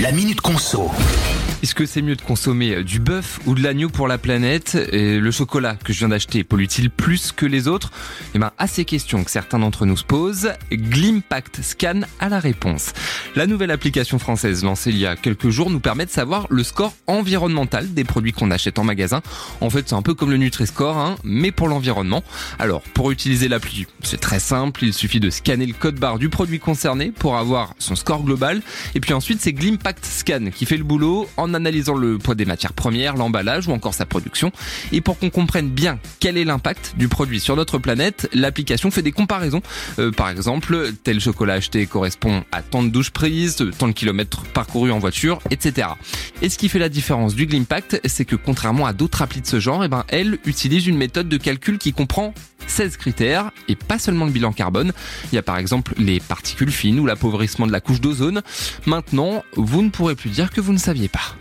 La Minute Conso. Est-ce que c'est mieux de consommer du bœuf ou de l'agneau pour la planète? Et Le chocolat que je viens d'acheter pollue-t-il plus que les autres? Eh ben, à ces questions que certains d'entre nous se posent, Glimpact Scan a la réponse. La nouvelle application française lancée il y a quelques jours nous permet de savoir le score environnemental des produits qu'on achète en magasin. En fait, c'est un peu comme le Nutri-Score, hein, mais pour l'environnement. Alors, pour utiliser l'appli, c'est très simple. Il suffit de scanner le code barre du produit concerné pour avoir son score global. Et puis ensuite, c'est Glimpact Scan qui fait le boulot en en analysant le poids des matières premières, l'emballage ou encore sa production. Et pour qu'on comprenne bien quel est l'impact du produit sur notre planète, l'application fait des comparaisons. Euh, par exemple, tel chocolat acheté correspond à tant de douches prises, tant de kilomètres parcourus en voiture, etc. Et ce qui fait la différence du Glimpact, c'est que contrairement à d'autres applis de ce genre, eh ben, elle utilise une méthode de calcul qui comprend 16 critères et pas seulement le bilan carbone. Il y a par exemple les particules fines ou l'appauvrissement de la couche d'ozone. Maintenant, vous ne pourrez plus dire que vous ne saviez pas.